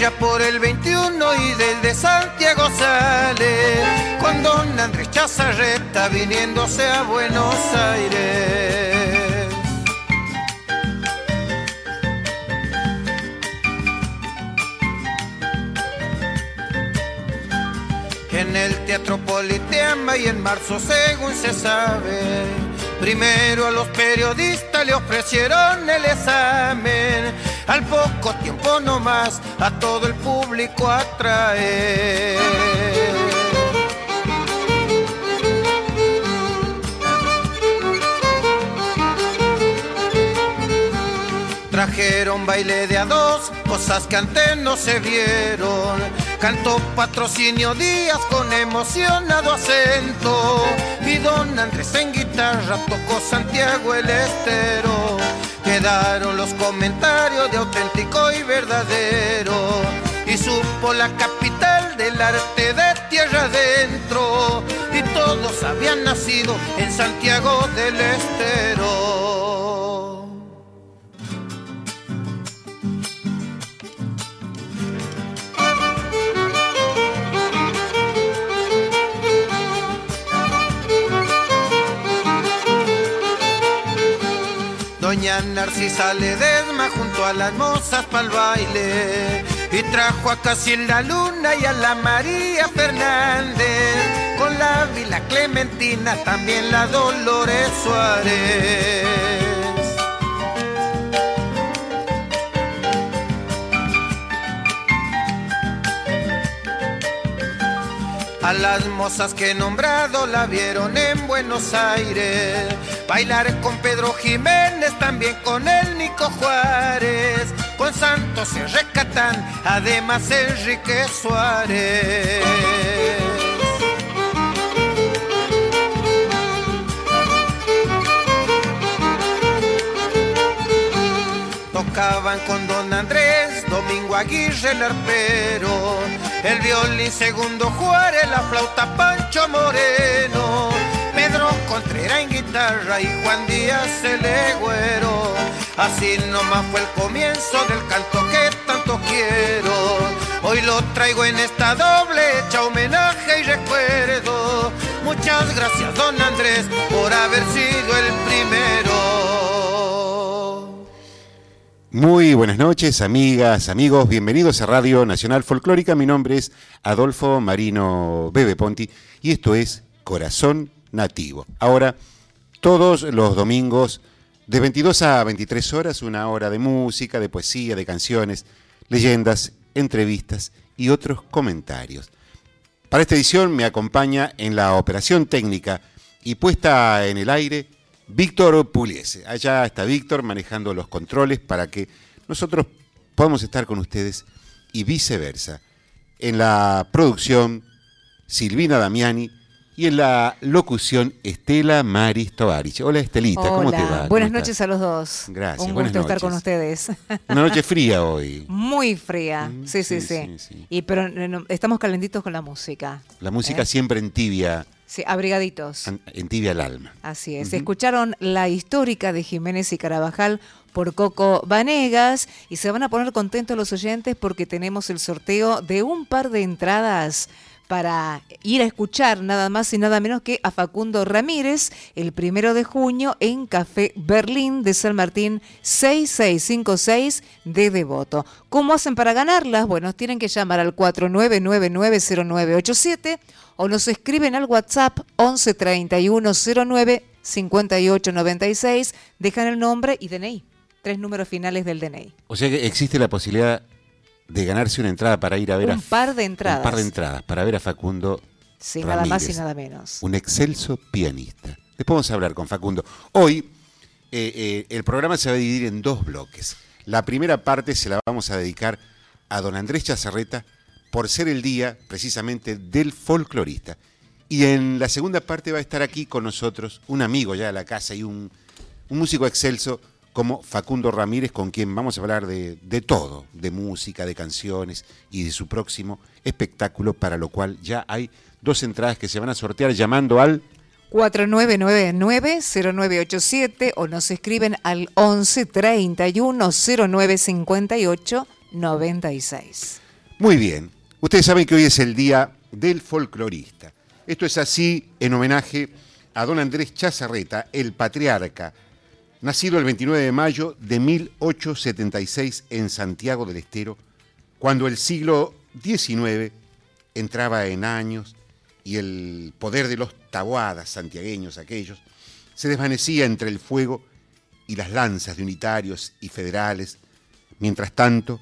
Allá por el 21 y del de Santiago sale con don Andrés Chazarreta viniéndose a Buenos Aires. En el Teatro Politeama y en marzo según se sabe Primero a los periodistas le ofrecieron el examen, al poco tiempo nomás a todo el público atrae. Trajeron baile de a dos, cosas que antes no se vieron. Cantó patrocinio Díaz con emocionado acento. Y don Andrés en guitarra tocó Santiago el Estero. Quedaron los comentarios de auténtico y verdadero. Y supo la capital del arte de tierra adentro. Y todos habían nacido en Santiago del Estero. Doña Narcisa Ledesma junto a las mozas pa'l baile y trajo a Casilda Luna y a la María Fernández con la Vila Clementina también la Dolores Suárez. A las mozas que he nombrado la vieron en Buenos Aires. Bailar con Pedro Jiménez, también con el Nico Juárez. Con Santos y Recatán, además Enrique Suárez. Tocaban con Don Andrés, Domingo Aguirre el arpero, el violín segundo Juárez, la flauta Pancho Moreno, Pedro Contreras en guitarra y Juan Díaz el legüero. Así nomás fue el comienzo del canto que tanto quiero. Hoy lo traigo en esta doble hecha homenaje y recuerdo. Muchas gracias, don Andrés, por haber sido el primero. Muy buenas noches, amigas, amigos, bienvenidos a Radio Nacional Folclórica. Mi nombre es Adolfo Marino Bebe Ponti y esto es Corazón Nativo. Ahora, todos los domingos, de 22 a 23 horas, una hora de música, de poesía, de canciones, leyendas, entrevistas y otros comentarios. Para esta edición me acompaña en la operación técnica y puesta en el aire Víctor Puliese. Allá está Víctor manejando los controles para que nosotros podamos estar con ustedes y viceversa. En la producción, Silvina Damiani y en la locución, Estela Maris Tovarich. Hola Estelita, ¿cómo te va? ¿Cómo Buenas estás? noches a los dos. Gracias, Un buenas gusto estar con ustedes. Una noche fría hoy. Muy fría. Mm, Sí, sí, sí, sí. sí, sí. Y pero no, no, estamos calentitos con la música. La música ¿Eh? siempre en tibia, Sí, abrigaditos. en tibia el alma. Así es. Escucharon la histórica de Jiménez y Carabajal por Coco Vanegas y se van a poner contentos los oyentes porque tenemos el sorteo de un par de entradas para ir a escuchar nada más y nada menos que a Facundo Ramírez el primero de junio en Café Berlín de San Martín 6656 de Devoto. ¿Cómo hacen para ganarlas? Bueno, tienen que llamar al 49990987 o nos escriben al WhatsApp 11 31 09 58 96, dejan el nombre y DNI, tres números finales del DNI. O sea que existe la posibilidad de ganarse una entrada para ir a ver a Un par de entradas. Un par de entradas para ver a Facundo Sí, nada más y Ramírez, nada menos. Un excelso pianista. Después vamos a hablar con Facundo. Hoy eh, eh, el programa se va a dividir en dos bloques. La primera parte se la vamos a dedicar a don Andrés Chazarreta por ser el día precisamente del folclorista. Y en la segunda parte va a estar aquí con nosotros un amigo ya de la casa y un, músico excelso como Facundo Ramírez, con quien vamos a hablar de, de, todo, de música, de canciones y de su próximo espectáculo, para lo cual ya hay dos entradas que se van a sortear llamando al 4999-0987 o nos escriben al 11 31 09 58 96. Muy bien, ustedes saben que hoy es el día del folclorista. Esto es así en homenaje a don Andrés Chazarreta, el patriarca, nacido el 29 de mayo de 1876 en Santiago del Estero, cuando el siglo XIX entraba en años y el poder de los tabuadas santiagueños aquellos se desvanecía entre el fuego y las lanzas de unitarios y federales. Mientras tanto,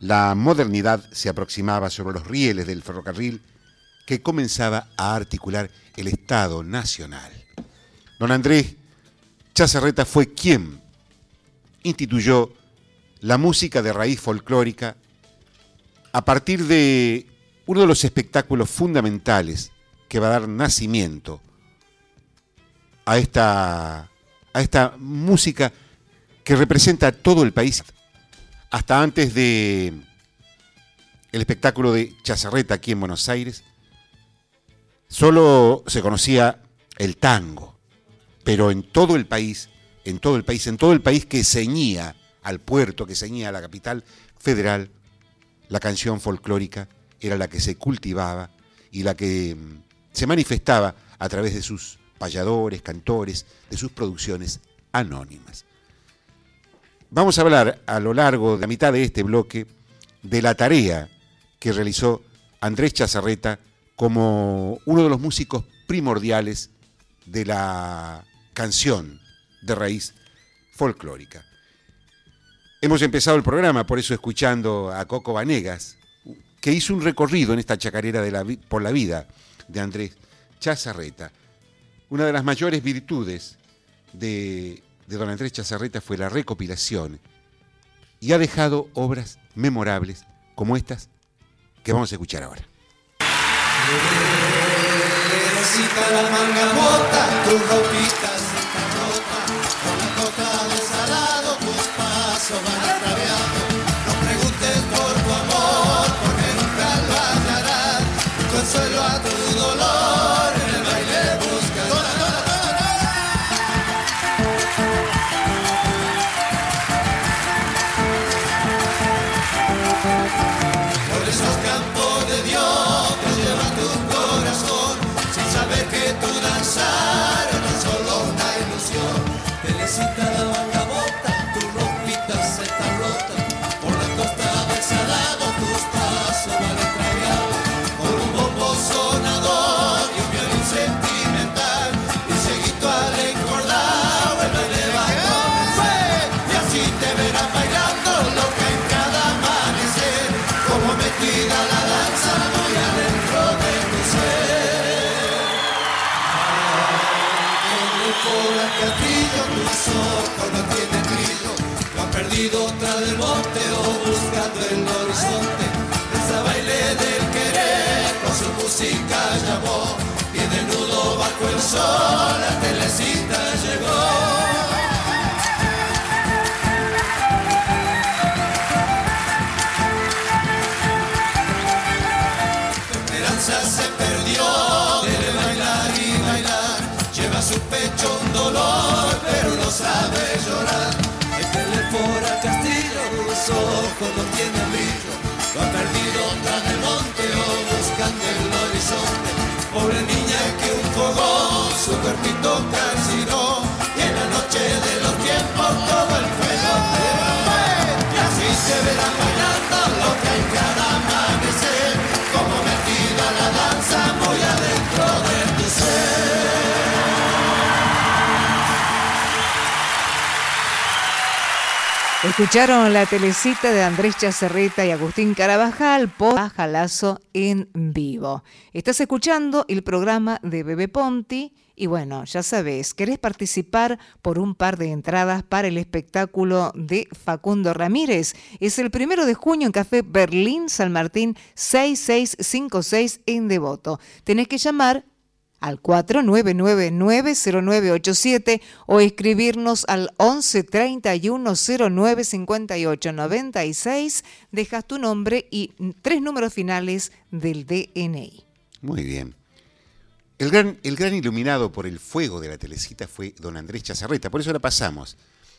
la modernidad se aproximaba sobre los rieles del ferrocarril que comenzaba a articular el Estado Nacional. Don Andrés Chazarreta fue quien instituyó la música de raíz folclórica a partir de uno de los espectáculos fundamentales que va a dar nacimiento a esta, a esta música que representa a todo el país, hasta antes de el espectáculo de Chazarreta aquí en Buenos Aires, solo se conocía el tango, pero en todo el país, en todo el país, en todo el país que ceñía al puerto, que ceñía a la capital federal, la canción folclórica era la que se cultivaba y la que se manifestaba a través de sus payadores, cantores, de sus producciones anónimas. Vamos a hablar a lo largo de la mitad de este bloque de la tarea que realizó Andrés Chazarreta como uno de los músicos primordiales de la canción de raíz folclórica. Hemos empezado el programa, por eso escuchando a Coco Vanegas, que hizo un recorrido en esta chacarera de la, por la vida de Andrés Chazarreta. Una de las mayores virtudes de, don Andrés Chazarreta fue la recopilación y ha dejado obras memorables como estas que vamos a escuchar ahora. Bajo el sol la telecita llegó. esperanza se perdió de bailar y bailar. Lleva su pecho un dolor, pero no sabe llorar por al castillo, sus ojos no tienen brillo, va perdido tras el monte o buscando el horizonte. Pobre niña que un fogón su cuerpito calcinó y en la noche de los tiempos todo el fuego te va y así se verá Escucharon la telecita de Andrés Chacerreta y Agustín Carabajal por Bajalazo en vivo. Estás escuchando el programa de Bebe Ponti y bueno, ya sabes, ¿querés participar por un par de entradas para el espectáculo de Facundo Ramírez? Es el primero de junio en Café Berlín San Martín 6656 en Devoto. Tenés que llamar al 49990987 o escribirnos al 1131095896. Dejas tu nombre y tres números finales del DNI. Muy bien. El gran, el gran iluminado por el fuego de la telecita fue don Andrés Chazarreta, por eso la pasamos.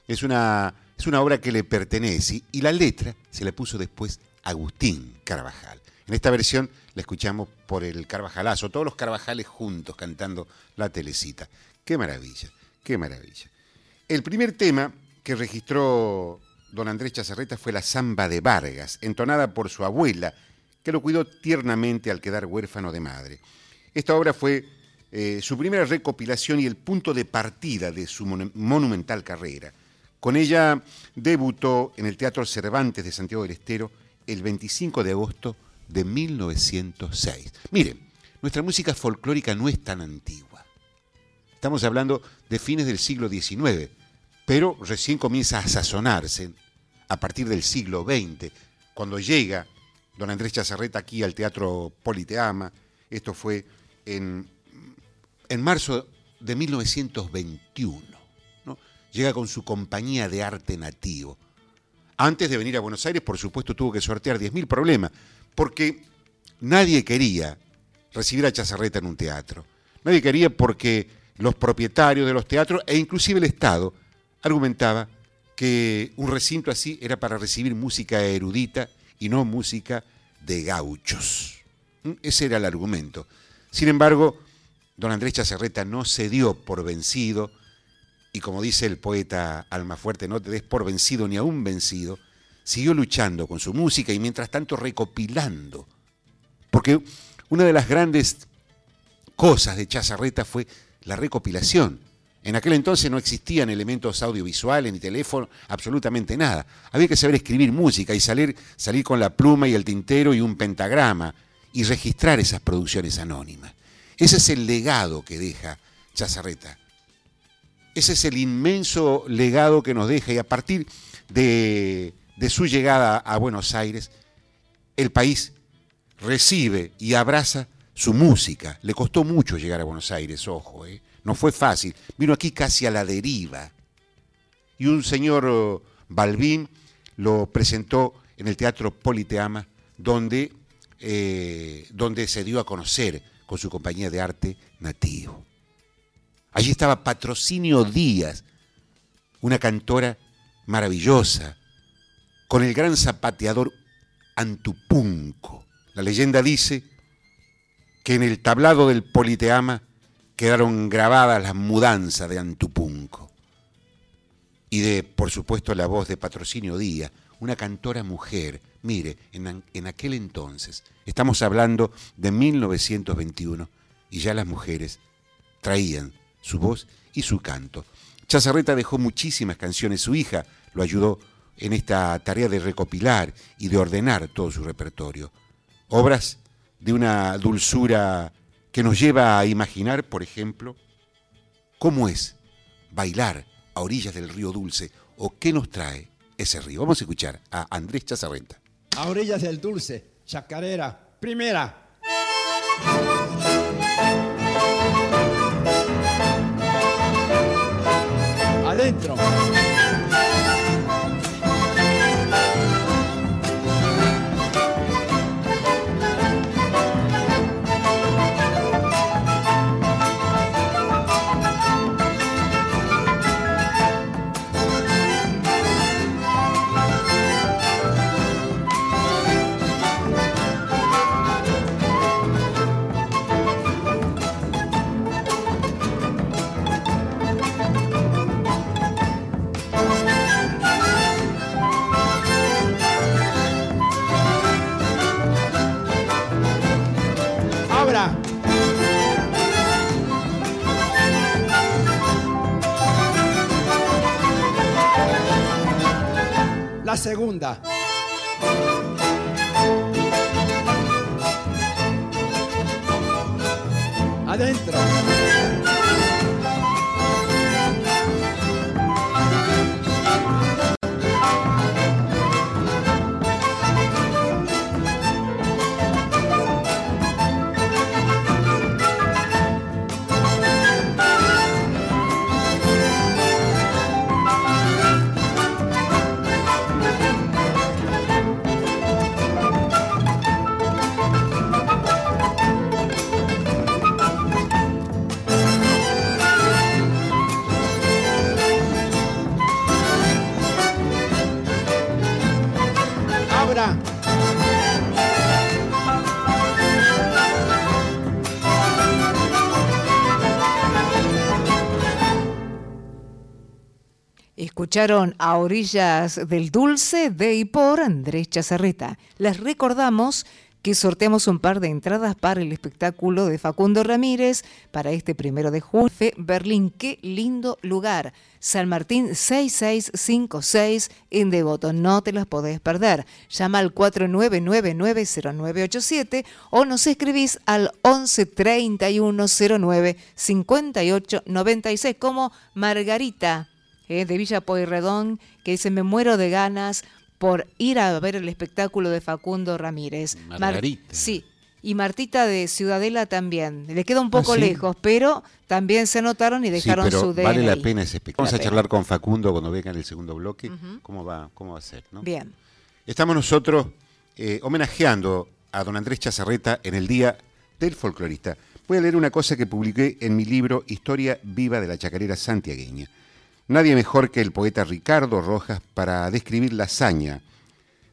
Es una, es una obra que le pertenece y la letra se la puso después Agustín Carvajal. En esta versión la escuchamos por el Carvajalazo, todos los Carvajales juntos cantando la telecita. Qué maravilla, qué maravilla. El primer tema que registró don Andrés Chazarreta fue la Zamba de Vargas, entonada por su abuela, que lo cuidó tiernamente al quedar huérfano de madre. Esta obra fue eh, su primera recopilación y el punto de partida de su monumental carrera. Con ella debutó en el Teatro Cervantes de Santiago del Estero el 25 de agosto de 1906. Miren, nuestra música folclórica no es tan antigua. Estamos hablando de fines del siglo XIX, pero recién comienza a sazonarse a partir del siglo XX, cuando llega don Andrés Chazarreta aquí al Teatro Politeama. Esto fue en, en marzo de 1921. ¿no? Llega con su compañía de arte nativo. Antes de venir a Buenos Aires, por supuesto, tuvo que sortear 10.000 problemas, porque nadie quería recibir a Chazarreta en un teatro. Nadie quería porque los propietarios de los teatros e inclusive el Estado argumentaba que un recinto así era para recibir música erudita y no música de gauchos. ¿Mm? Ese era el argumento. Sin embargo, don Andrés Chazarreta no se dio por vencido y como dice el poeta Almafuerte, no te des por vencido ni aún vencido, siguió luchando con su música y mientras tanto recopilando. Porque una de las grandes cosas de Chazarreta fue la recopilación. En aquel entonces no existían elementos audiovisuales ni teléfono, absolutamente nada. Había que saber escribir música y salir, salir con la pluma y el tintero y un pentagrama y registrar esas producciones anónimas. Ese es el legado que deja Chazarreta. Ese es el inmenso legado que nos deja y a partir de de su llegada a Buenos Aires, el país recibe y abraza su música. Le costó mucho llegar a Buenos Aires, ojo, ¿eh? no fue fácil. Vino aquí casi a la deriva. Y un señor oh, Balbín lo presentó en el Teatro Politeama, donde, eh, donde se dio a conocer con su compañía de arte nativo. Allí estaba Patrocinio Díaz, una cantora maravillosa, con el gran zapateador Antupunco. La leyenda dice que en el tablado del Politeama quedaron grabadas las mudanzas de Antupunco y de, por supuesto, la voz de Patrocinio Díaz, una cantora mujer. Mire, en, aquel entonces, estamos hablando de 1921, y ya las mujeres traían su voz y su canto. Chazarreta dejó muchísimas canciones, su hija lo ayudó en esta tarea de recopilar y de ordenar todo su repertorio. Obras de una dulzura que nos lleva a imaginar, por ejemplo, cómo es bailar a orillas del río Dulce o qué nos trae ese río. Vamos a escuchar a Andrés Chazarrenta. A orillas del Dulce, chacarera, primera. Adentro. Segunda. Adentro. Escucharon a orillas del dulce de y por Andrés Chazarreta. Les recordamos que sorteamos un par de entradas para el espectáculo de Facundo Ramírez para este primero de junio. Berlín, qué lindo lugar. San Martín 6656 en Devoto. No te las podés perder. Llama al 49990987 o nos escribís al 113109 5896 como Margarita eh, de Villa Pueyrredón, que dice, me muero de ganas por ir a ver el espectáculo de Facundo Ramírez. Mar- Margarita. sí, y Martita de Ciudadela también. Le queda un poco ¿sí? lejos, pero también se anotaron y Sí, dejaron pero su DNI. vale la pena ese espectáculo. Vamos a charlar con Facundo cuando venga en el segundo bloque. ¿Cómo, va, ¿Cómo va a ser? ¿no? Bien. Estamos nosotros eh, homenajeando a don Andrés Chazarreta en el Día del Folclorista. Voy a leer una cosa que publiqué en mi libro Historia Viva de la Chacarera Santiagueña. Nadie mejor que el poeta Ricardo Rojas para describir la hazaña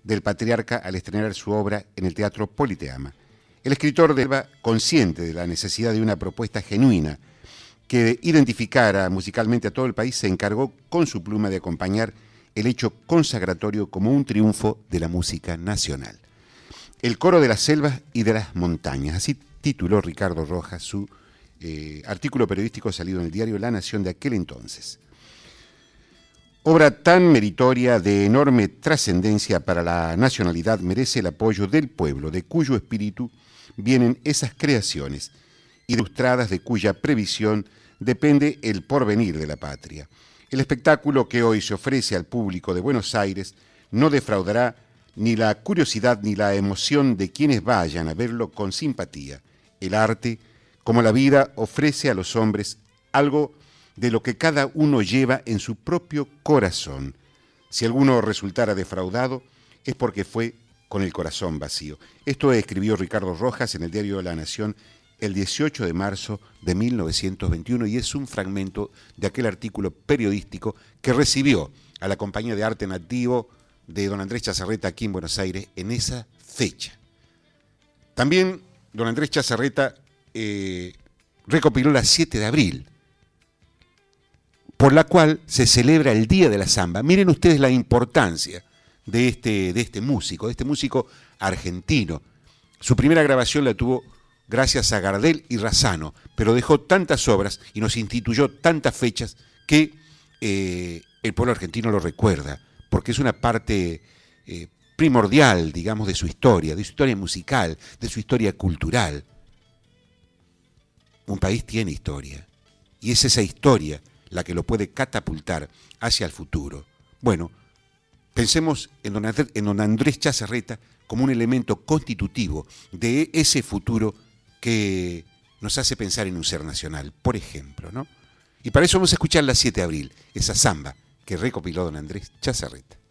del patriarca al estrenar su obra en el Teatro Politeama. El escritor de Elba, consciente de la necesidad de una propuesta genuina que identificara musicalmente a todo el país, se encargó con su pluma de acompañar el hecho consagratorio como un triunfo de la música nacional. El coro de las selvas y de las montañas. Así tituló Ricardo Rojas su eh, artículo periodístico salido en el diario La Nación de aquel entonces. Obra tan meritoria de enorme trascendencia para la nacionalidad merece el apoyo del pueblo, de cuyo espíritu vienen esas creaciones, ilustradas de cuya previsión depende el porvenir de la patria. El espectáculo que hoy se ofrece al público de Buenos Aires no defraudará ni la curiosidad ni la emoción de quienes vayan a verlo con simpatía. El arte, como la vida, ofrece a los hombres algo de lo que cada uno lleva en su propio corazón. Si alguno resultara defraudado, es porque fue con el corazón vacío. Esto escribió Ricardo Rojas en el diario de la Nación el 18 de marzo de 1921 y es un fragmento de aquel artículo periodístico que recibió a la compañía de arte nativo de don Andrés Chazarreta aquí en Buenos Aires en esa fecha. También don Andrés Chazarreta eh, recopiló la 7 de abril, por la cual se celebra el Día de la Zamba. Miren ustedes la importancia de este, de este músico, de este músico argentino. Su primera grabación la tuvo gracias a Gardel y Razano, pero dejó tantas obras y nos instituyó tantas fechas que eh, el pueblo argentino lo recuerda, porque es una parte eh, primordial, digamos, de su historia, de su historia musical, de su historia cultural. Un país tiene historia, y es esa historia la que lo puede catapultar hacia el futuro. Bueno, pensemos en don, Andrés, en Chazarreta como un elemento constitutivo de ese futuro que nos hace pensar en un ser nacional, por ejemplo, ¿no? Y para eso vamos a escuchar la 7 de abril, esa samba que recopiló don Andrés Chazarreta.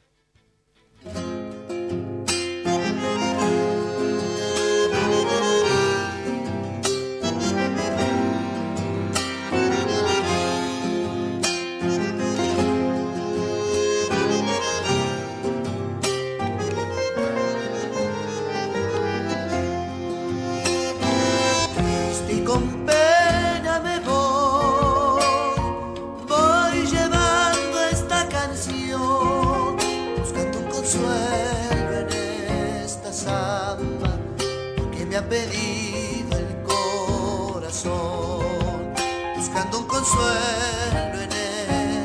consuelo en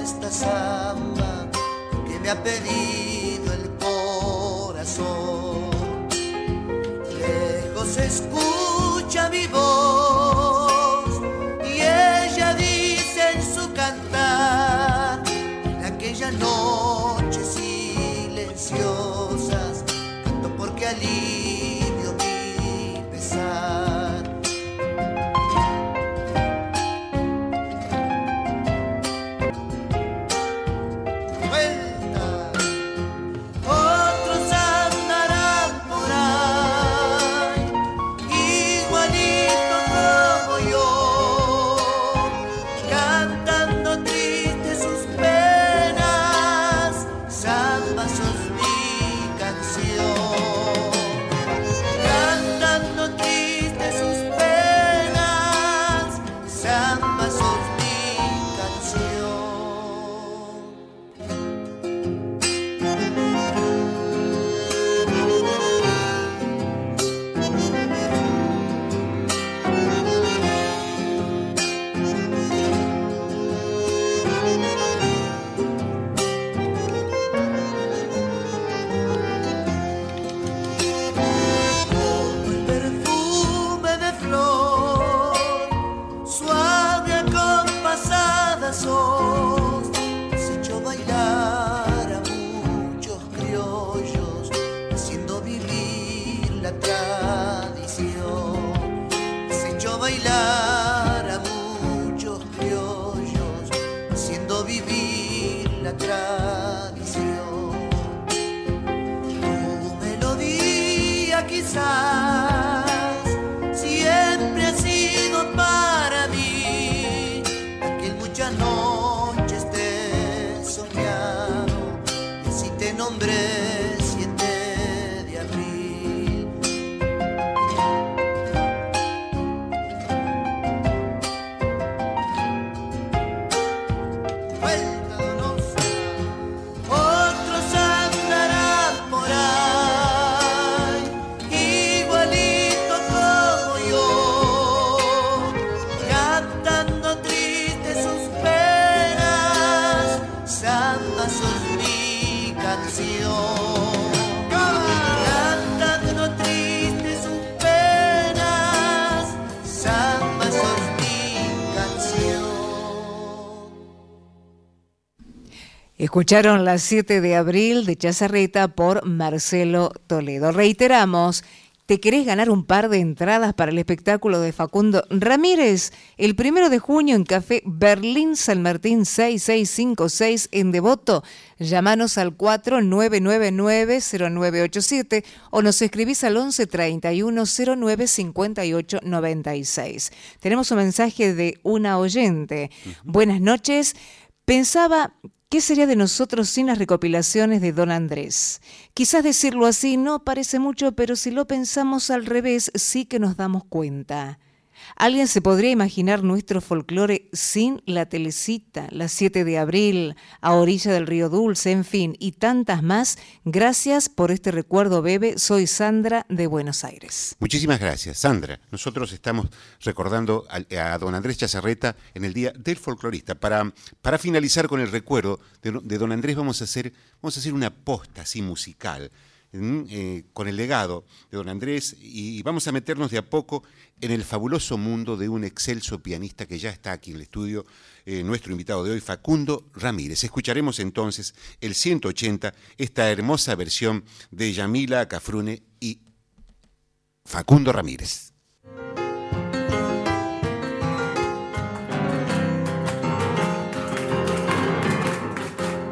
esta samba que me ha pedido el corazón. Lejos escucha mi voz canción. Cantando tristes sus penas, samba mi canción. Escucharon las 7 de abril de Chazarreta por Marcelo Toledo. Reiteramos, ¿te querés ganar un par de entradas para el espectáculo de Facundo Ramírez? El primero de junio en Café Berlín San Martín 6656 en Devoto. Llámanos al 4999-0987 o nos escribís al 1131-095896. Tenemos un mensaje de una oyente. Buenas noches. Pensaba, ¿qué sería de nosotros sin las recopilaciones de Don Andrés? Quizás decirlo así no parece mucho, pero si lo pensamos al revés, sí que nos damos cuenta. ¿Alguien se podría imaginar nuestro folclore sin la telecita, la 7 de abril, a orilla del río Dulce, en fin, y tantas más? Gracias por este recuerdo, Bebe. Soy Sandra de Buenos Aires. Muchísimas gracias, Sandra. Nosotros estamos recordando a, don Andrés Chazarreta en el Día del Folclorista. Para, para finalizar con el recuerdo de, don Andrés vamos a hacer, vamos a hacer una posta así musical. Eh, con el legado de don Andrés y, vamos a meternos de a poco en el fabuloso mundo de un excelso pianista que ya está aquí en el estudio, eh, nuestro invitado de hoy, Facundo Ramírez. Escucharemos entonces el 180, esta hermosa versión de Yamila Cafrune y Facundo Ramírez.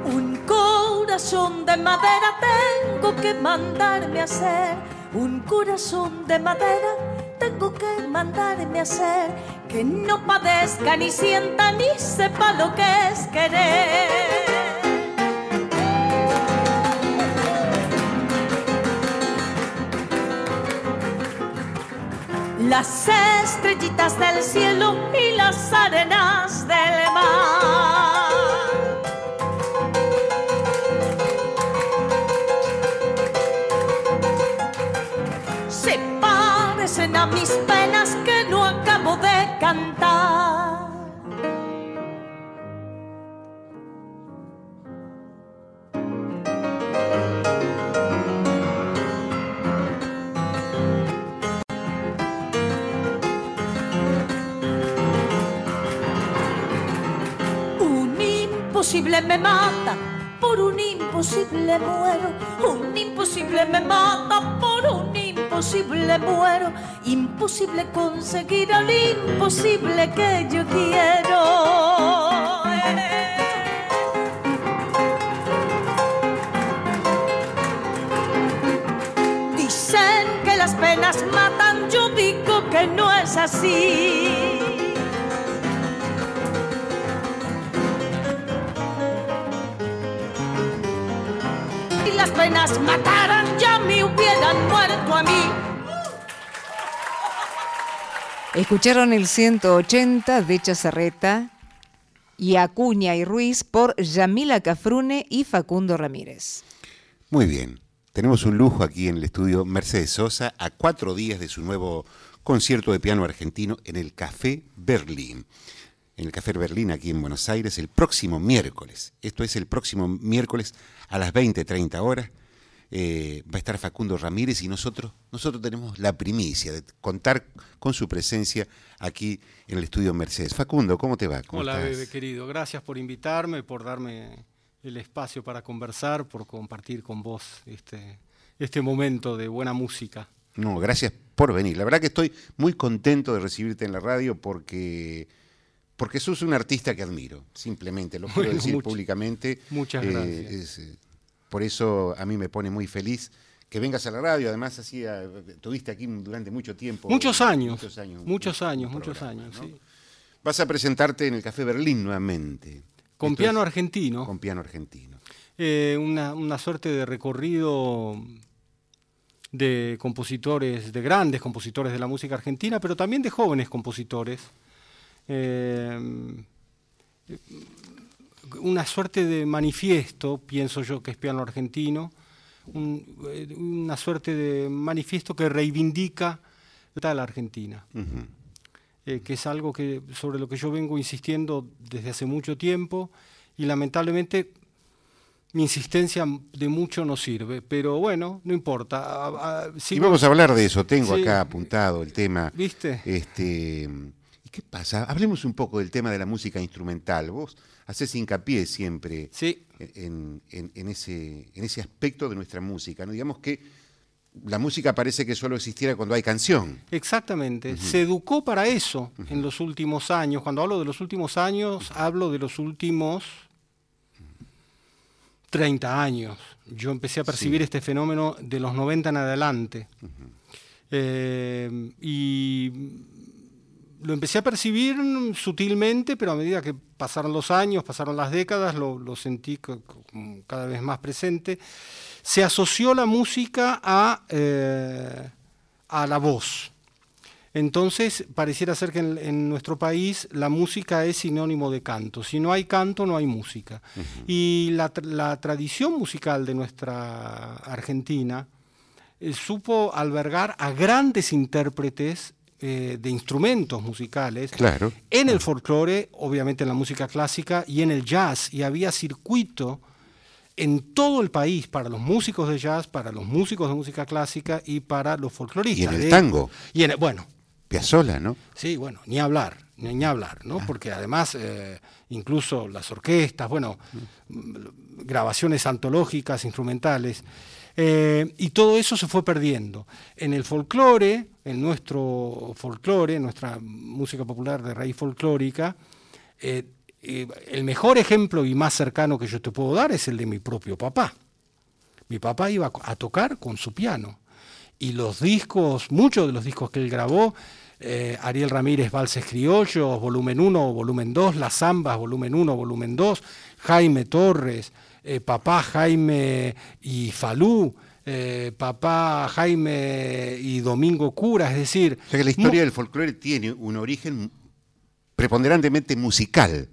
Un corazón de madera tengo que mandarme a hacer. Un corazón de madera tengo que mandarme a hacer. Que no padezca ni sienta ni sepa lo que es querer. Las estrellitas del cielo y las arenas del mar. Me mata, por un imposible muero, un imposible me mata, por un imposible muero, imposible conseguir al imposible que yo quiero. Dicen que las penas matan, yo digo que no es así. Las mataran, ya me hubieran muerto a mí. Escucharon el 180 de Chazarreta y Acuña y Ruiz por Yamila Cafrune y Facundo Ramírez. Muy bien. Tenemos un lujo aquí en el estudio Mercedes Sosa a cuatro días de su nuevo concierto de piano argentino en el Café Berlín. En el Café Berlín, aquí en Buenos Aires, el próximo miércoles. Esto es el próximo miércoles a las 20.30 horas. Eh, va a estar Facundo Ramírez y nosotros, nosotros tenemos la primicia de contar con su presencia aquí en el estudio Mercedes. Facundo, ¿cómo te va? ¿Cómo Hola, estás? Bebe, querido. Gracias por invitarme, por darme el espacio para conversar, por compartir con vos este, este momento de buena música. No, gracias por venir. La verdad que estoy muy contento de recibirte en la radio porque, porque sos un artista que admiro, simplemente, lo quiero Bueno, decir much- públicamente. muchas Eh, gracias. es, eh, por eso a mí me pone muy feliz que vengas a la radio. Además, hacía, tuviste aquí durante mucho tiempo. Muchos años, Muchos años. muchos años, un muchos programa, años, ¿no? sí. Vas a presentarte en el Café Berlín nuevamente. Con Esto piano es- argentino, Con piano argentino. eh, una, una suerte de recorrido de compositores, de grandes compositores de la música argentina, pero también de jóvenes compositores. Eh, una suerte de manifiesto, pienso yo que es piano argentino, un- eh, una suerte de manifiesto que reivindica la Argentina. Eh, que es algo que, sobre lo que yo vengo insistiendo desde hace mucho tiempo y lamentablemente mi insistencia de mucho no sirve, pero bueno, no importa. a- a- Y vamos a hablar de eso. Tengo Sí. acá apuntado el tema. ¿Viste? Este, ¿Y qué pasa? Hablemos un poco del tema de la música instrumental. Vos haces hincapié siempre Sí, en, en- en ese, en ese aspecto de nuestra música. ¿no? Digamos que la música parece que solo existiera cuando hay canción. exactamente. Se educó para eso en los últimos años. Cuando hablo de los últimos años, hablo de los últimos 30 años. Yo empecé a percibir este fenómeno de los 90 en adelante. Eh, y lo empecé a percibir sutilmente, pero a medida que pasaron los años, pasaron las décadas, lo, lo sentí cada vez más presente. Se asoció la música a, eh, a la voz. Entonces, pareciera ser que en, en nuestro país la música es sinónimo de canto. Si no hay canto, no hay música. Y la tradición musical de nuestra Argentina eh, supo albergar a grandes intérpretes eh, de instrumentos musicales Claro. en el folclore, obviamente en la música clásica y en el jazz. Y había circuito en todo el país para los músicos de jazz, para los músicos de música clásica y para los folcloristas. Y en el tango. Y en el- bueno, Piazzolla, ¿no? Sí, bueno, ni hablar, ni, ni hablar, ¿no? Porque además, eh, incluso las orquestas, bueno, mm, grabaciones antológicas, instrumentales, eh, y todo eso se fue perdiendo. En el folclore, en nuestro folclore, en nuestra música popular de raíz folclórica, eh, eh, el mejor ejemplo y más cercano que yo te puedo dar es el de mi propio papá. Mi papá iba a tocar con su piano. Y los discos, muchos de los discos que él grabó, Ariel Ramírez Valses Criollos, volumen 1, volumen 2, Las Zambas, volumen 1, volumen 2, Jaime Torres, eh, papá Jaime y Falú, eh, papá Jaime y Domingo Cura, es decir... O sea que la historia del folclore tiene un origen preponderantemente musical.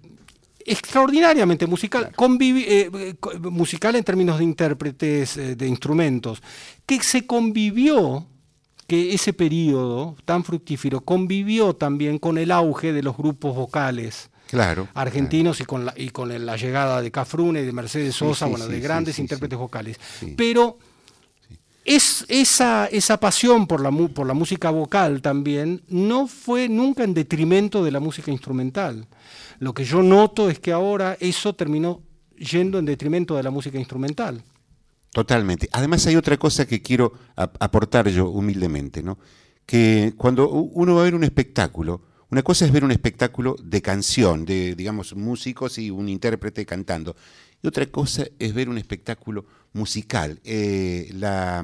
extraordinariamente musical, convivi- eh, musical en términos de intérpretes de instrumentos, que se convivió, que ese periodo tan fructífero convivió también con el auge de los grupos vocales Claro. argentinos y con la, y con la llegada de Cafrune y de Mercedes Sosa, sí, bueno, de sí, grandes intérpretes vocales. Pero es, esa, esa pasión por la, por la música vocal también no fue nunca en detrimento de la música instrumental. Lo que yo noto es que ahora eso terminó yendo en detrimento de la música instrumental. Totalmente. Además hay otra cosa que quiero aportar yo humildemente, ¿no? Que cuando uno va a ver un espectáculo, una cosa es ver un espectáculo de canción, de, digamos, músicos y un intérprete cantando. Y otra cosa es ver un espectáculo musical. Eh, la,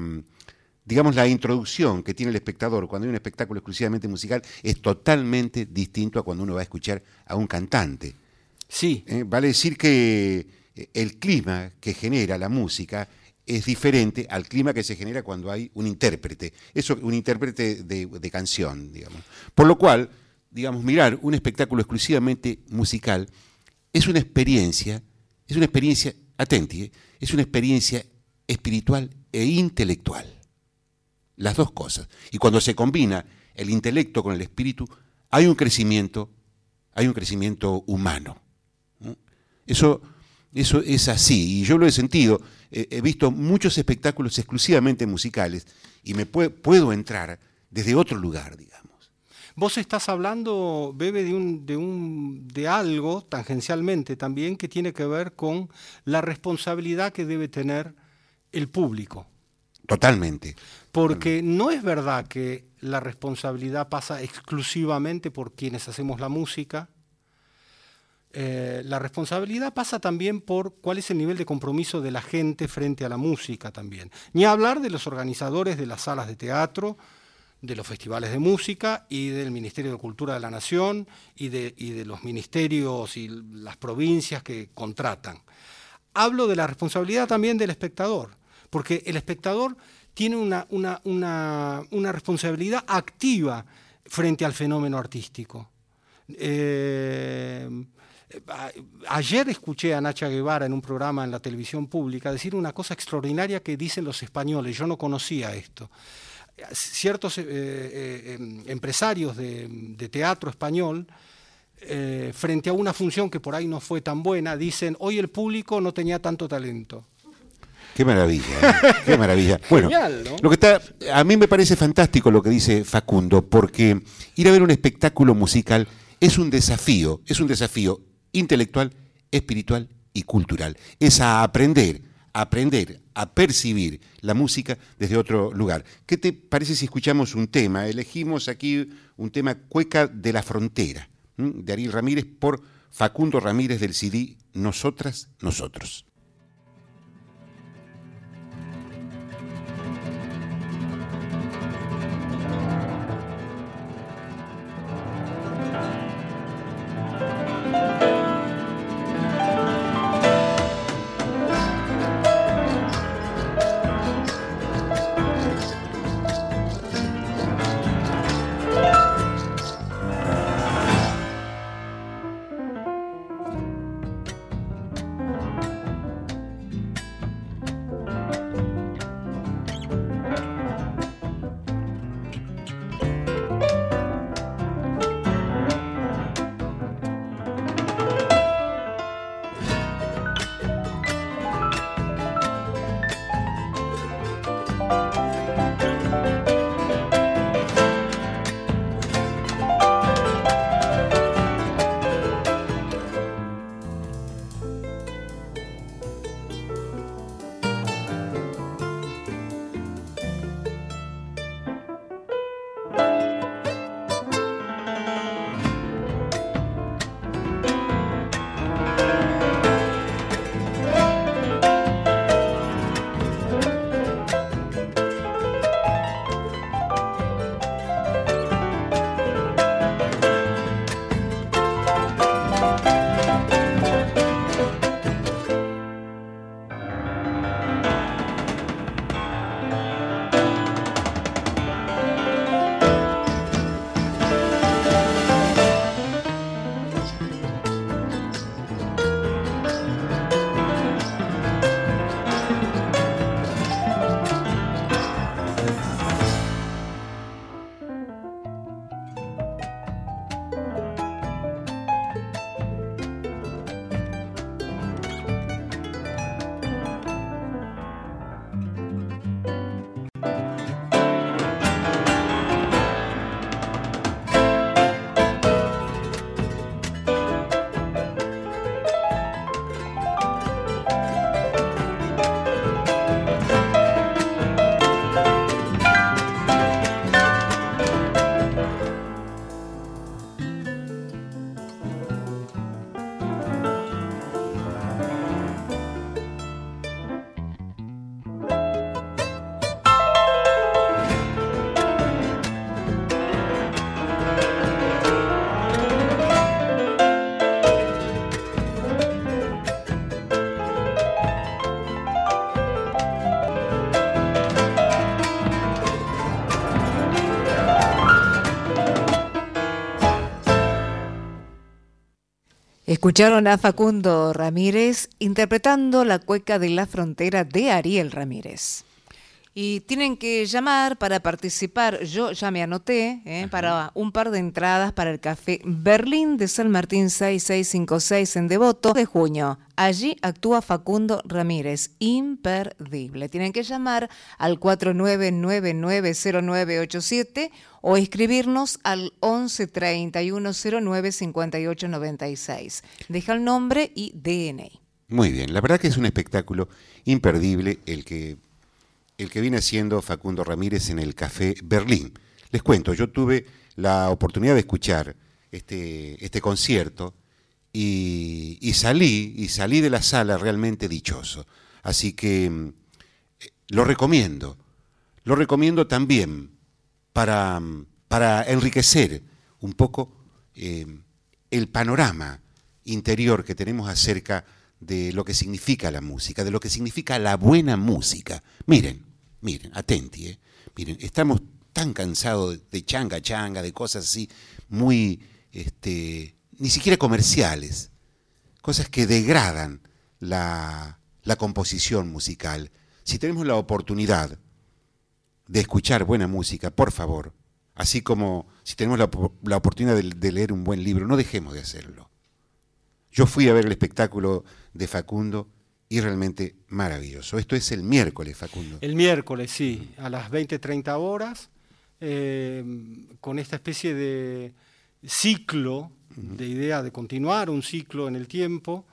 digamos, la introducción que tiene el espectador cuando hay un espectáculo exclusivamente musical es totalmente distinto a cuando uno va a escuchar a un cantante. Sí. Eh, vale decir que eh, el clima que genera la música es diferente al clima que se genera cuando hay un intérprete. Eso, un intérprete de, de canción, digamos. Por lo cual, digamos, mirar un espectáculo exclusivamente musical es una experiencia, es una experiencia, atenti, ¿eh? es una experiencia espiritual e intelectual. Las dos cosas. Y cuando se combina el intelecto con el espíritu, hay un crecimiento, hay un crecimiento humano. Eso, eso es así, y yo lo he sentido. he visto muchos espectáculos exclusivamente musicales y me puedo entrar desde otro lugar, digamos. Vos estás hablando, Bebe, de, un, de, un, de algo tangencialmente también que tiene que ver con la responsabilidad que debe tener el público. Totalmente. Porque no es verdad que la responsabilidad pasa exclusivamente por quienes hacemos la música. Eh, la responsabilidad pasa también por cuál es el nivel de compromiso de la gente frente a la música también. Ni hablar de los organizadores de las salas de teatro, de los festivales de música y del Ministerio de Cultura de la Nación y de, de los ministerios y las provincias que contratan. Hablo de la responsabilidad también del espectador, porque el espectador tiene una, una, responsabilidad activa frente al fenómeno artístico. Eh, ayer escuché a Nacha Guevara en un programa en la televisión pública decir una cosa extraordinaria que dicen los españoles, yo no conocía esto ciertos eh, eh, em, empresarios de, teatro español, eh, frente a una función que por ahí no fue tan buena, dicen, hoy el público no tenía tanto talento. Qué maravilla, qué maravilla. Bueno, lo que está, a mí me parece fantástico lo que dice Facundo, porque ir a ver un espectáculo musical es un desafío, es un desafío intelectual, espiritual y cultural. Es a aprender aprender a percibir la música desde otro lugar. ¿Qué te parece si escuchamos un tema? Elegimos aquí un tema Cueca de la Frontera, de Ariel Ramírez por Facundo Ramírez del CD Nosotras, Nosotros. Escucharon a Facundo Ramírez interpretando la cueca de la frontera de Ariel Ramírez. Y tienen que llamar para participar. Yo ya me anoté ¿eh? para un par de entradas para el café Berlín de San Martín 6656 en Devoto de junio. Allí actúa Facundo Ramírez, imperdible. Tienen que llamar al 49990987 o escribirnos al 1131095896. Deja el nombre y DNI. Muy bien, la verdad que es un espectáculo imperdible el que el que viene haciendo Facundo Ramírez en el Café Berlín. Les cuento, yo tuve la oportunidad de escuchar este, este concierto y, salí, y salí de la sala realmente dichoso. Así que mm, lo recomiendo, lo recomiendo también para, mm, para enriquecer un poco eh, el panorama interior que tenemos acerca de lo que significa la música, de lo que significa la buena música. Miren, miren, atenti, ¿eh? miren, estamos tan cansados de changa changa, de cosas así muy, este, ni siquiera comerciales, cosas que degradan la, la composición musical. Si tenemos la oportunidad de escuchar buena música, por favor, así como si tenemos la, la oportunidad de, de leer un buen libro, no dejemos de hacerlo. Yo fui a ver el espectáculo de Facundo y realmente maravilloso. Esto es el miércoles, Facundo. El miércoles, sí, a las 20, 30 horas, eh, con esta especie de ciclo, de idea de continuar un ciclo en el tiempo,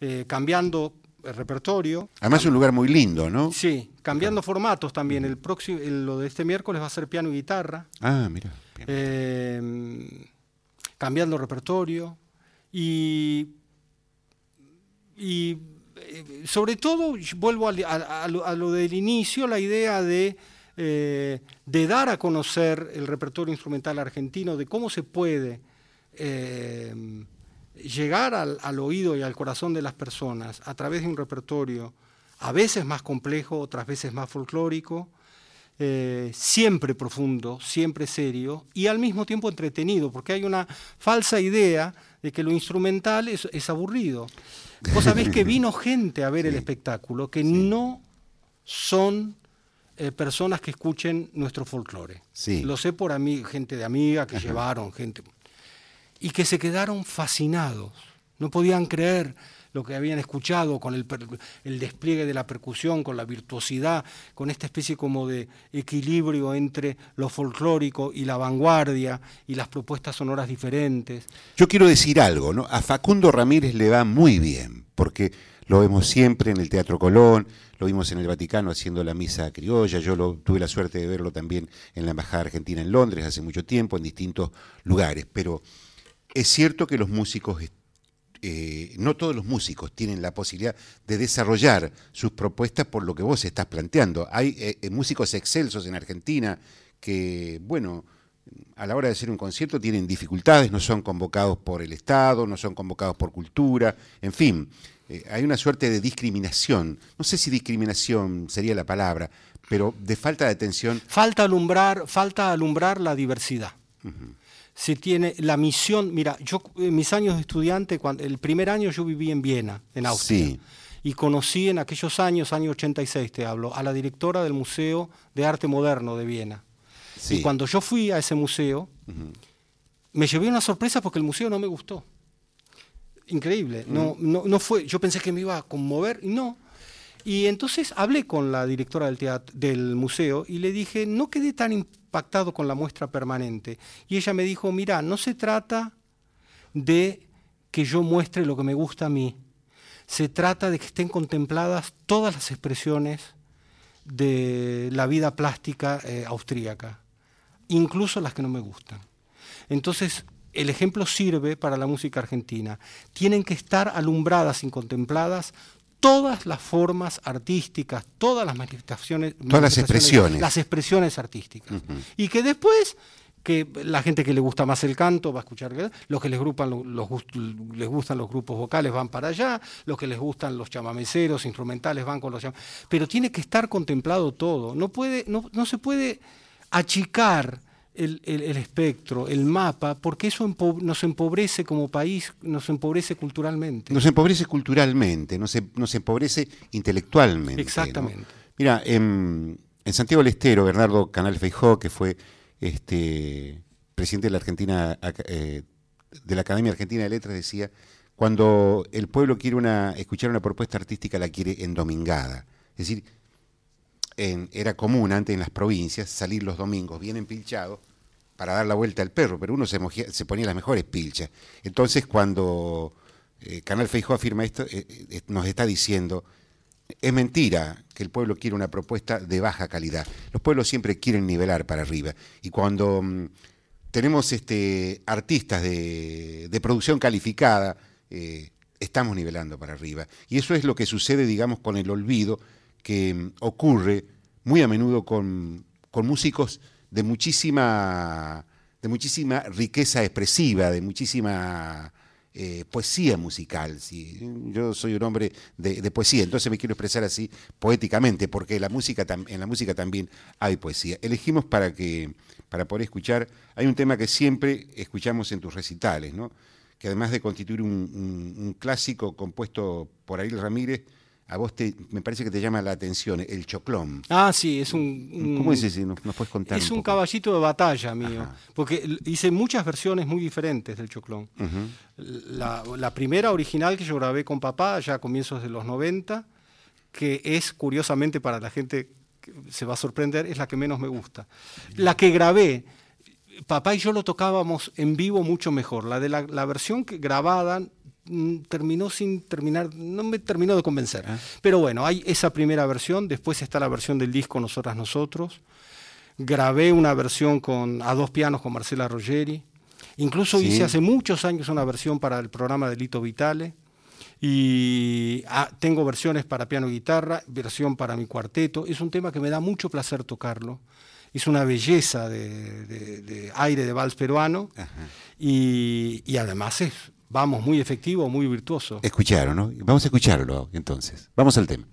eh, cambiando el repertorio. Además es un lugar muy lindo, ¿no? Sí, cambiando formatos también. El próximo, el- lo de este miércoles va a ser piano y guitarra. Ah, mira. eh, cambiando repertorio y, y sobre todo vuelvo a, lo, del inicio, la idea de, eh, de dar a conocer el repertorio instrumental argentino, de cómo se puede eh, llegar al, oído y al corazón de las personas a través de un repertorio a veces más complejo, otras veces más folclórico, eh, siempre profundo, siempre serio y al mismo tiempo entretenido, porque hay una falsa idea de que lo instrumental es, es aburrido. Vos sabés que vino gente a ver el espectáculo que no son eh, personas que escuchen nuestro folclore. Sí. Lo sé por gente de amiga que llevaron, gente. Y que se quedaron fascinados. No podían creer lo que habían escuchado con el, el despliegue de la percusión, con la virtuosidad, con esta especie como de equilibrio entre lo folclórico y la vanguardia y las propuestas sonoras diferentes. Yo quiero decir algo, ¿no? A Facundo Ramírez le va muy bien, porque lo vemos siempre en el Teatro Colón, lo vimos en el Vaticano haciendo la misa criolla, yo lo, tuve la suerte de verlo también en la Embajada Argentina en Londres hace mucho tiempo, en distintos lugares, pero es cierto que los músicos, eh, no todos los músicos tienen la posibilidad de desarrollar sus propuestas por lo que vos estás planteando. Hay eh, eh, músicos excelsos en Argentina que, bueno, a la hora de hacer un concierto tienen dificultades, no son convocados por el Estado, no son convocados por cultura, en fin, eh, hay una suerte de discriminación, no sé si discriminación sería la palabra, pero de falta de atención. Falta alumbrar, falta alumbrar la diversidad. Se tiene la misión, mira, yo en mis años de estudiante, cuando, el primer año yo viví en Viena, en Austria. Sí. Y conocí en aquellos años, año 86 te hablo, a la directora del Museo de Arte Moderno de Viena. Sí. Y cuando yo fui a ese museo, me llevé una sorpresa porque el museo no me gustó. Increíble. No, no, no fue, yo pensé que me iba a conmover y no. Y entonces hablé con la directora del, teatro, del museo y le dije, no quedé tan impactado con la muestra permanente. Y ella me dijo, mira, no se trata de que yo muestre lo que me gusta a mí. Se trata de que estén contempladas todas las expresiones de la vida plástica eh, austríaca, incluso las que no me gustan. Entonces, el ejemplo sirve para la música argentina. Tienen que estar alumbradas y contempladas todas las formas artísticas, todas las manifestaciones. Todas las expresiones. Las expresiones artísticas. Y que después, que la gente que le gusta más el canto va a escuchar, los que les, grupan, los, les gustan los grupos vocales van para allá, los que les gustan los chamameceros, instrumentales van con los cham- Pero tiene que estar contemplado todo. No, puede, no, no se puede achicar el, el- el espectro, el mapa, porque eso nos empobrece como país, nos empobrece culturalmente. Nos empobrece culturalmente, nos, em- nos empobrece intelectualmente. ¿no? Exactamente. Mira, en, en Santiago del Estero, Bernardo Canal Feijó, que fue este, presidente de la Argentina, eh, de la Academia Argentina de Letras, decía, cuando el pueblo quiere una, escuchar una propuesta artística, la quiere endomingada. Es decir, en- era común antes en las provincias salir los domingos bien empilchados para dar la vuelta al perro, pero uno se, ponía las mejores pilchas. Entonces, cuando eh, Canal Feijó afirma esto, eh, eh, nos está diciendo, es mentira que el pueblo quiere una propuesta de baja calidad. Los pueblos siempre quieren nivelar para arriba. Y cuando mm, tenemos este, artistas de, producción calificada, estamos nivelando para arriba. Y eso es lo que sucede, digamos, con el olvido que mm, ocurre muy a menudo con músicos de muchísima, de muchísima riqueza expresiva, de muchísima eh, poesía musical. ¿sí? Yo soy un hombre de, poesía, entonces me quiero expresar así poéticamente, porque la música en la música también hay poesía. Elegimos para, que, para poder escuchar, hay un tema que siempre escuchamos en tus recitales, ¿no? que además de constituir un- un clásico compuesto por Ariel Ramírez, a vos te, me parece que te llama la atención, el choclón. Ah, sí, es un... un- ¿Cómo es ese? ¿Nos, nos puedes contar? Es un caballito de batalla mío, Ajá. porque hice muchas versiones muy diferentes del choclón. La, la primera original que yo grabé con papá ya a comienzos de los 90, que es curiosamente para la gente que se va a sorprender, es la que menos me gusta. La que grabé, papá y yo lo tocábamos en vivo mucho mejor. La de la, la versión que grabada terminó sin terminar, no me terminó de convencer. Pero bueno, hay esa primera versión, después está la versión del disco Nosotras Nosotros. Grabé una versión con, a dos pianos con Marcela Ruggeri. Incluso Sí. hice hace muchos años una versión para el programa de Lito Vitale. Y ah, tengo versiones para piano y guitarra, versión para mi cuarteto. Es un tema que me da mucho placer tocarlo. Es una belleza de, de- de aire de vals peruano. Y, y además es, vamos, muy efectivo, muy virtuoso. Escucharon, ¿no? Vamos a escucharlo entonces. Vamos al tema.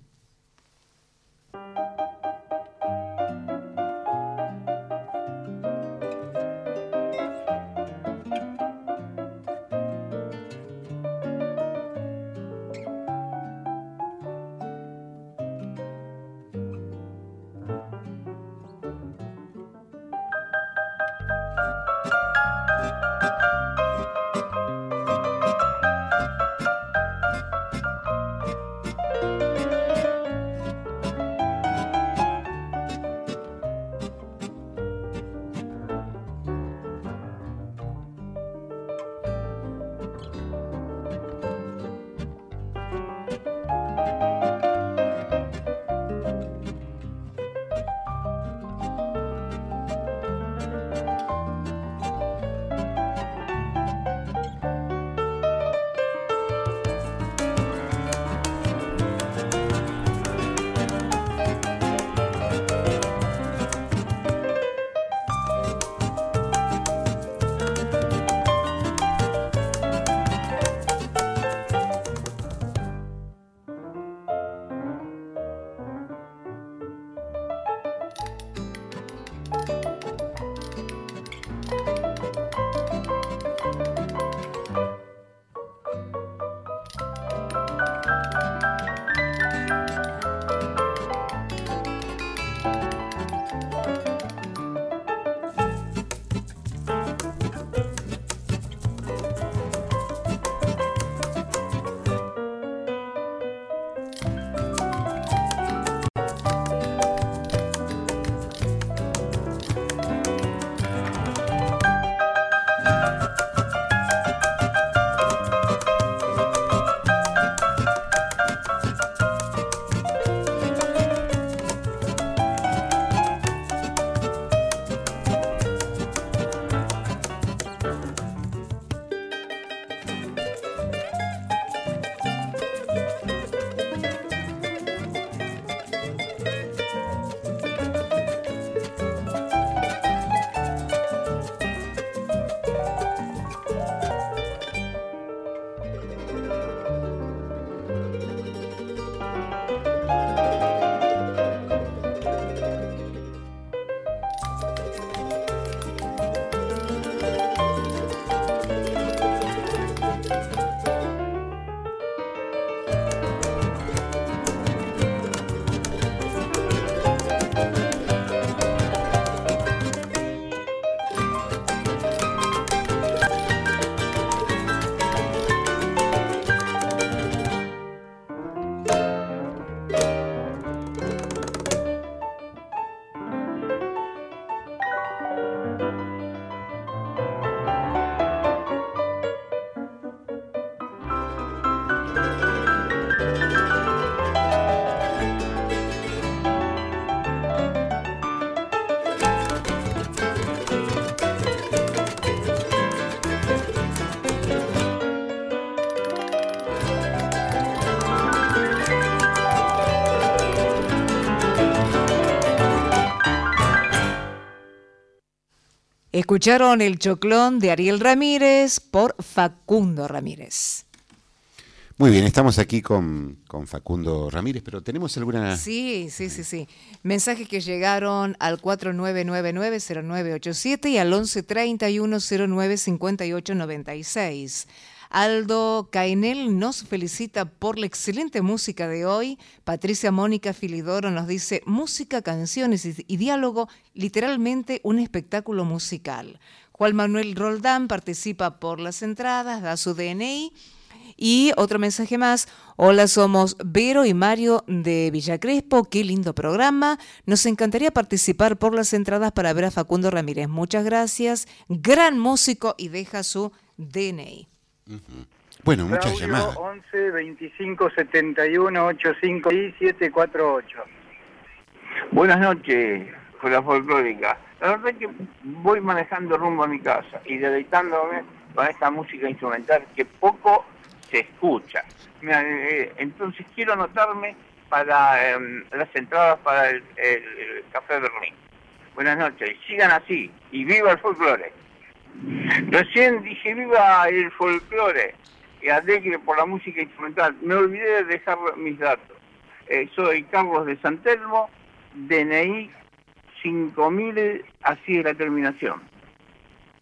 Escucharon el choclón de Ariel Ramírez por Facundo Ramírez. Muy bien, estamos aquí con, con Facundo Ramírez, pero ¿tenemos alguna...? Sí, sí, sí, sí. Mensajes que llegaron al 4999-0987 y al 1131-095896. Aldo Cainel nos felicita por la excelente música de hoy. Patricia Mónica Filidoro nos dice, música, canciones y, y diálogo, literalmente un espectáculo musical. Juan Manuel Roldán participa por las entradas, da su DNI. Y otro mensaje más. Hola, somos Vero y Mario de Villa Crespo. Qué lindo programa. Nos encantaría participar por las entradas para ver a Facundo Ramírez. Muchas gracias. Gran músico y deja su DNI. Bueno, muchas llamadas. 11 25 71 85 y 748. Buenas noches, con la folclórica. La verdad es que voy manejando rumbo a mi casa y deleitándome con esta música instrumental que poco se escucha. Mira, eh, entonces quiero anotarme para em, las entradas para el, el Café Berlín. Buenas noches, sigan así y viva el folclore. Recién dije viva el folclore y alegre por la música instrumental. Me olvidé de dejar mis datos. Eh, soy Carlos de San Telmo, DNI 5000, así es la terminación.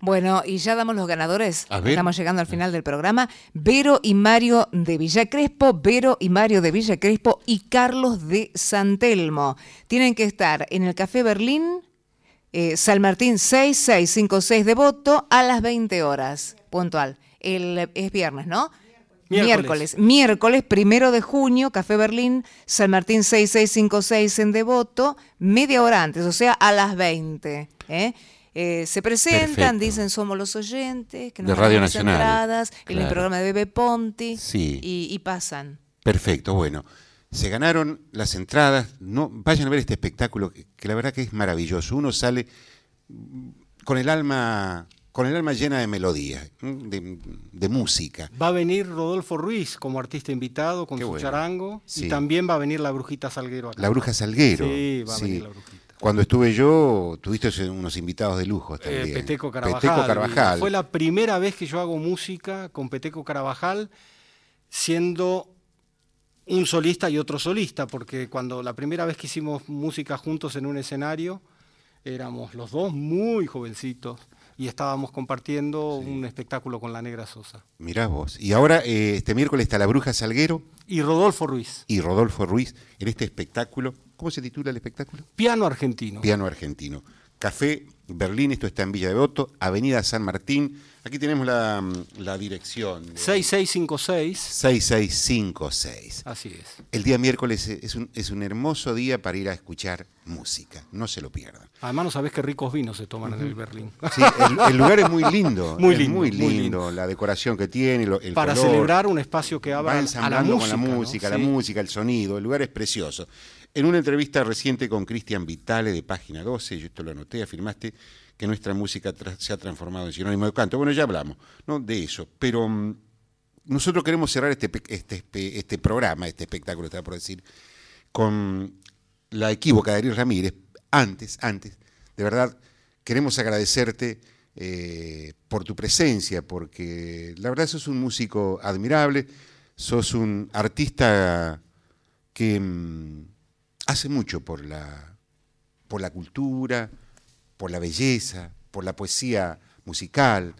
Bueno, y ya damos los ganadores. Estamos llegando al final del programa. Vero y Mario de Villa Crespo, Vero y Mario de Villa Crespo y Carlos de San Telmo. Tienen que estar en el Café Berlín, eh, San Martín 6656 de Voto a las 20 horas, puntual. El, es viernes, ¿no? Miércoles. Miércoles. Miércoles, primero de junio, Café Berlín, San Martín 6656 en Devoto, media hora antes, o sea, a las 20. ¿eh? Eh, se presentan, Perfecto. dicen somos los oyentes, que nos De dan Radio Nacional, entradas, en el programa de Bebe Ponti, Sí. y, y pasan. Perfecto, bueno. Se ganaron las entradas. No, vayan a ver este espectáculo que, la verdad que es maravilloso. Uno sale con el alma, con el alma llena de melodía, de, de música. Va a venir Rodolfo Ruiz como artista invitado con Qué su bueno. charango Sí. y también va a venir la Brujita Salguero acá. La Bruja Salguero. Sí, va a venir la Brujita. Cuando estuve yo, tuviste unos invitados de lujo Eh, también. Peteco Carabajal. Peteco Carvajal. Fue la primera vez que yo hago música con Peteco Carabajal, siendo un solista y otro solista, porque cuando la primera vez que hicimos música juntos en un escenario, éramos los dos muy jovencitos y estábamos compartiendo un espectáculo con la Negra Sosa. Mirá vos. Y ahora, eh, este miércoles está la Bruja Salguero Y Rodolfo Ruiz, y Rodolfo Ruiz en este espectáculo. ¿Cómo se titula el espectáculo? piano argentino. Piano argentino. Café Berlín, esto está en Villa Devoto, Avenida San Martín. Aquí tenemos la, la dirección. de- 6656, 6656. así es. El día miércoles es un, es un hermoso día para ir a escuchar música. No se lo pierdan. Además no sabés qué ricos vinos se toman en el Berlín. Sí, el, el lugar es muy lindo. Muy lindo, muy muy lindo. lindo. La decoración que tiene, el Para color. celebrar un espacio que abra a la música. con la ¿no? música, la Sí. música, el sonido, el lugar es precioso. En una entrevista reciente con Cristian Vitale de Página 12, yo esto lo anoté, afirmaste que nuestra música se ha transformado en sinónimo de canto. Bueno, ya hablamos de eso, pero mm, nosotros queremos cerrar este, este, este, este programa, este espectáculo, estaba por decir, con la equívoca de Ariel Ramírez. Antes, antes, de verdad, queremos agradecerte eh, por tu presencia, porque la verdad sos un músico admirable, sos un artista que mm, hace mucho por la, por la cultura, por la belleza, por la poesía musical.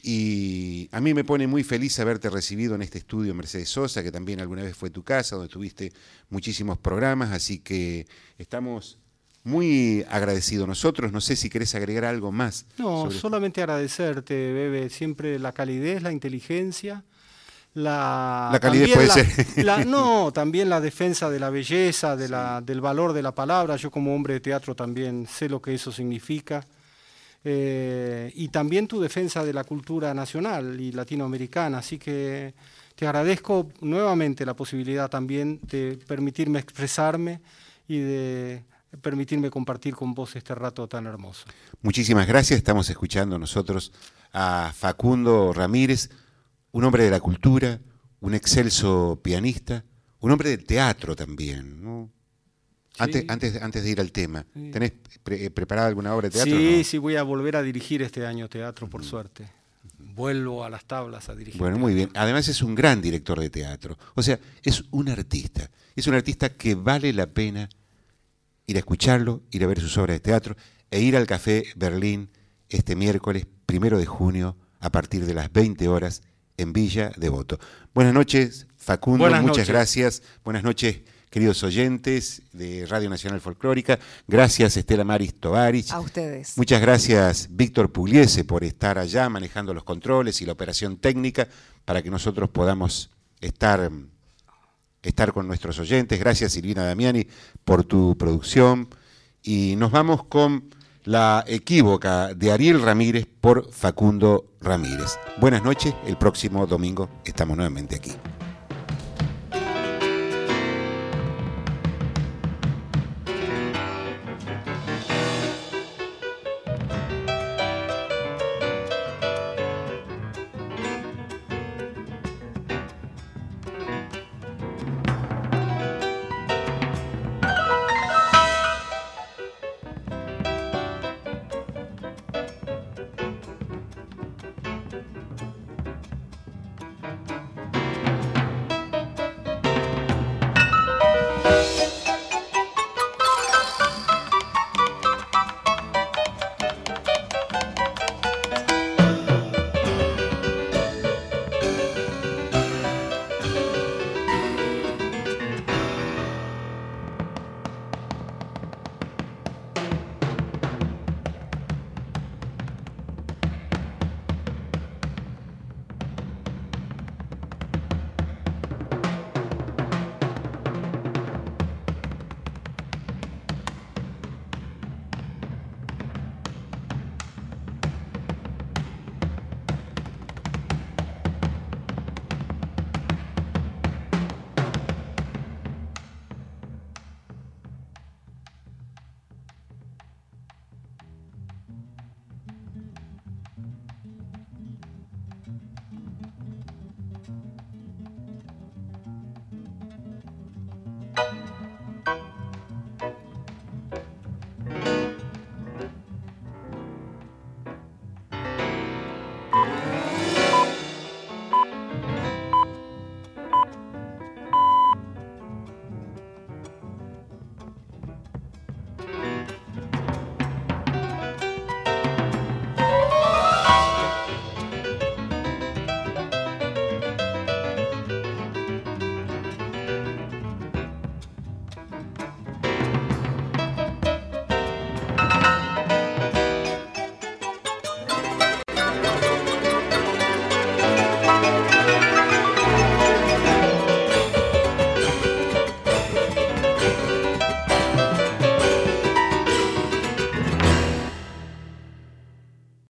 Y a mí me pone muy feliz haberte recibido en este estudio Mercedes Sosa, que también alguna vez fue tu casa, donde tuviste muchísimos programas, así que estamos muy agradecidos nosotros. No sé si querés agregar algo más. No, solamente agradecerte, Bebe, siempre la calidez, la inteligencia, la... La calidez puede la- ser. la- no, también la defensa de la belleza, de la, del valor de la palabra. Yo como hombre de teatro también sé lo que eso significa. Eh, y también tu defensa de la cultura nacional y latinoamericana. Así que te agradezco nuevamente la posibilidad también de permitirme expresarme y de permitirme compartir con vos este rato tan hermoso. Muchísimas gracias. Estamos escuchando nosotros a Facundo Ramírez, un hombre de la cultura, un excelso pianista, un hombre del teatro también. ¿no? Antes, Sí. antes, antes de ir al tema, ¿tenés pre- eh, preparada alguna obra de teatro? Sí, no? sí, voy a volver a dirigir este año teatro, por suerte. Vuelvo a las tablas a dirigir. Bueno, muy bien. Además es un gran director de teatro. O sea, es un artista. Es un artista que vale la pena ir a escucharlo, ir a ver sus obras de teatro e ir al Café Berlín este miércoles primero de junio a partir de las 20 horas en Villa Devoto. Buenas noches, Facundo. Buenas muchas noches. gracias. Buenas noches, queridos oyentes de Radio Nacional Folclórica. Gracias, Estela Maris Tovarich. A ustedes. Muchas gracias, Víctor Pugliese, por estar allá manejando los controles y la operación técnica para que nosotros podamos estar, estar con nuestros oyentes. Gracias, Silvina Damiani, por tu producción. Y nos vamos con la equívoca de Ariel Ramírez por Facundo Ramírez. Buenas noches, el próximo domingo estamos nuevamente aquí.